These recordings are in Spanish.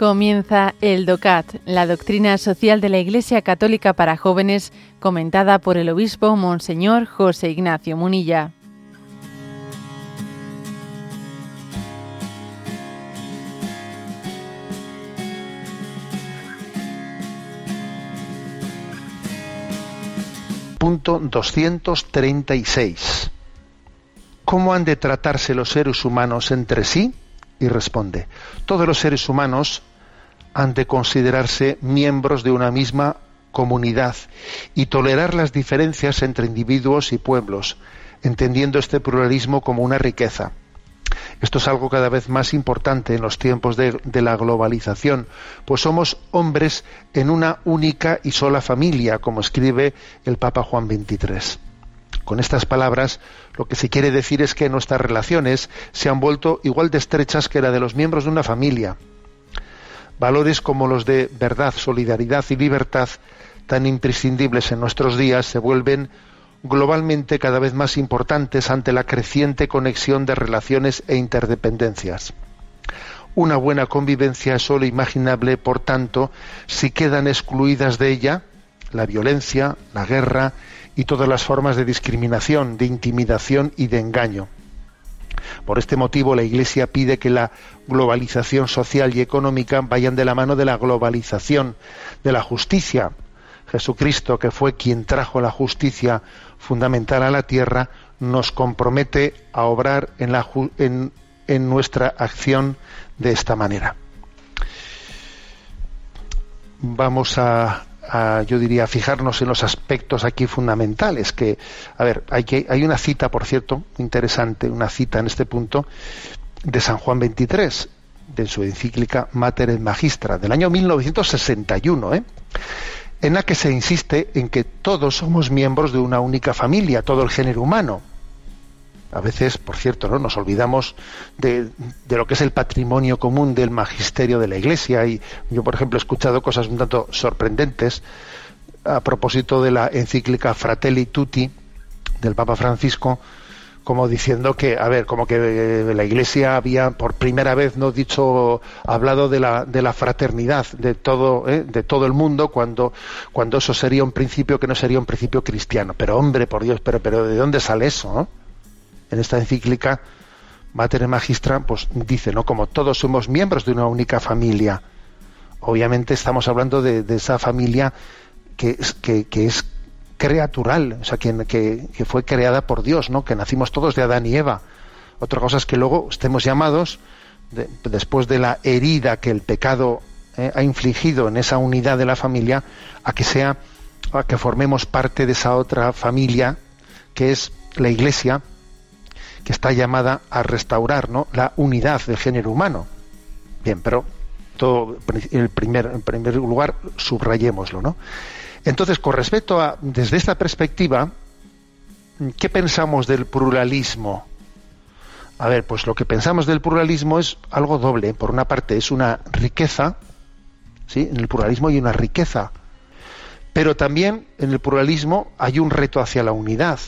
Comienza el DOCAT, la doctrina social de la Iglesia Católica para jóvenes, comentada por el obispo Monseñor José Ignacio Munilla. Punto 236. ¿Cómo han de tratarse los seres humanos entre sí? Y responde, todos los seres humanos han de considerarse miembros de una misma comunidad y tolerar las diferencias entre individuos y pueblos, entendiendo este pluralismo como una riqueza. Esto es algo cada vez más importante en los tiempos de, la globalización, pues somos hombres en una única y sola familia, como escribe el Papa Juan XXIII. Con estas palabras, lo que se quiere decir es que nuestras relaciones se han vuelto igual de estrechas que la de los miembros de una familia Valores como los de verdad, solidaridad y libertad, tan imprescindibles en nuestros días, se vuelven globalmente cada vez más importantes ante la creciente conexión de relaciones e interdependencias. Una buena convivencia es solo imaginable, por tanto, si quedan excluidas de ella la violencia, la guerra y todas las formas de discriminación, de intimidación y de engaño. Por este motivo, la Iglesia pide que la globalización social y económica vayan de la mano de la globalización de la justicia. Jesucristo, que fue quien trajo la justicia fundamental a la tierra, nos compromete a obrar en, nuestra acción de esta manera. Vamos a yo diría, fijarnos en los aspectos aquí fundamentales. Que, a ver, hay, que, hay una cita, por cierto, interesante, una cita en este punto, de San Juan 23, de su encíclica Mater et Magistra, del año 1961, ¿eh? en la que se insiste en que todos somos miembros de una única familia, todo el género humano. A veces, por cierto, ¿no? nos olvidamos de, lo que es el patrimonio común del magisterio de la Iglesia. Y yo, por ejemplo, he escuchado cosas un tanto sorprendentes a propósito de la encíclica Fratelli Tutti del Papa Francisco, como diciendo que, a ver, como que eh, la Iglesia había por primera vez no dicho, hablado de la, de la fraternidad de todo, ¿eh? de todo el mundo, cuando, cuando eso sería un principio que no sería un principio cristiano. Pero hombre, por Dios, pero, pero ¿de dónde sale eso? ¿no? En esta encíclica Mater Magistra, pues dice, ¿no? Como todos somos miembros de una única familia. Obviamente estamos hablando de, esa familia que es, que, es creatural, o sea, que, fue creada por Dios, ¿no? Que nacimos todos de Adán y Eva. Otra cosa es que luego estemos llamados, después de la herida que el pecado eh, ha infligido en esa unidad de la familia, a que sea, a que formemos parte de esa otra familia que es la Iglesia, que está llamada a restaurar ¿no? la unidad del género humano. Bien, pero todo, en, primer, en primer lugar subrayémoslo. ¿no? Entonces, con respecto a, desde esta perspectiva, ¿qué pensamos del pluralismo? A ver, pues lo que pensamos del pluralismo es algo doble. Por una parte, es una riqueza, ¿sí? En el pluralismo hay una riqueza. Pero también en el pluralismo hay un reto hacia la unidad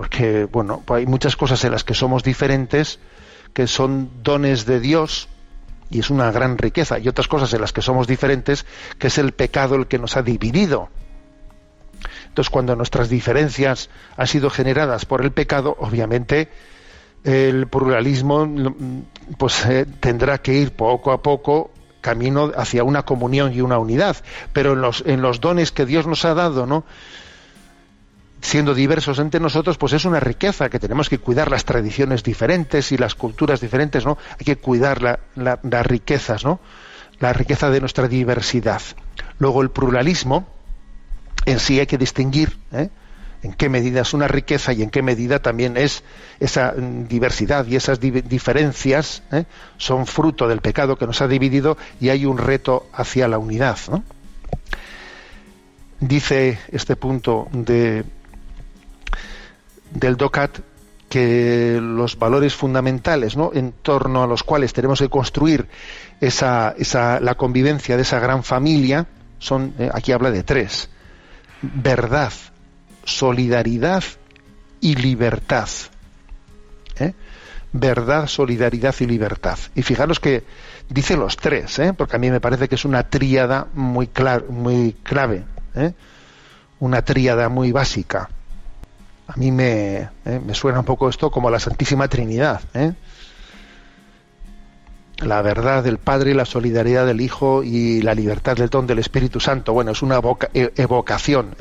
porque bueno, pues hay muchas cosas en las que somos diferentes, que son dones de Dios, y es una gran riqueza, y otras cosas en las que somos diferentes, que es el pecado el que nos ha dividido. Entonces, cuando nuestras diferencias han sido generadas por el pecado, obviamente el pluralismo pues eh, tendrá que ir poco a poco camino hacia una comunión y una unidad, pero en los, en los dones que Dios nos ha dado, ¿no? Siendo diversos entre nosotros, pues es una riqueza que tenemos que cuidar las tradiciones diferentes y las culturas diferentes, ¿no? Hay que cuidar las riquezas, ¿no? La riqueza de nuestra diversidad. Luego el pluralismo, en sí hay que distinguir ¿eh? en qué medida es una riqueza y en qué medida también es esa diversidad y esas diferencias ¿eh? son fruto del pecado que nos ha dividido y hay un reto hacia la unidad. Dice este punto de del DOCAT que los valores fundamentales ¿no? en torno a los cuales tenemos que construir esa, esa, la convivencia de esa gran familia son, eh, aquí habla de tres, verdad, solidaridad y libertad. ¿eh? verdad, solidaridad y libertad. Y fijaros que dice los tres, ¿eh? porque a mí me parece que es una tríada muy, muy clave, ¿eh? una tríada muy básica. A mí me, ¿eh? me, suena un poco esto como la Santísima Trinidad. La verdad del Padre, la solidaridad del Hijo y la libertad del don del Espíritu Santo. Bueno, es una e, evocación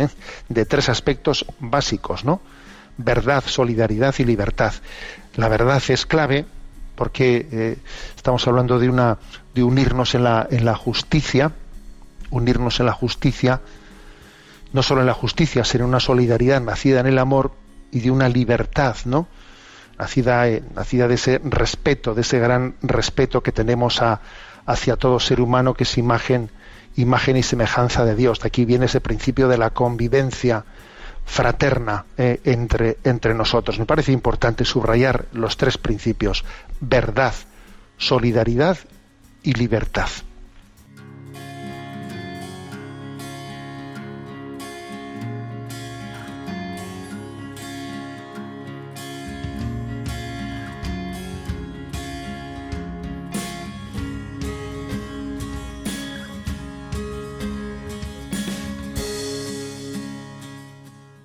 de tres aspectos básicos, ¿no? Verdad, solidaridad y libertad. La verdad es clave porque eh, estamos hablando de una de unirnos en la, en la justicia, unirnos en la justicia, no solo en la justicia, sino en una solidaridad nacida en el amor y de una libertad, ¿no? Nacida, eh, nacida de ese respeto, de ese gran respeto que tenemos a, hacia todo ser humano que es imagen, imagen y semejanza de Dios. De aquí viene ese principio de la convivencia fraterna eh, entre, entre nosotros. Me parece importante subrayar los tres principios, verdad, solidaridad y libertad.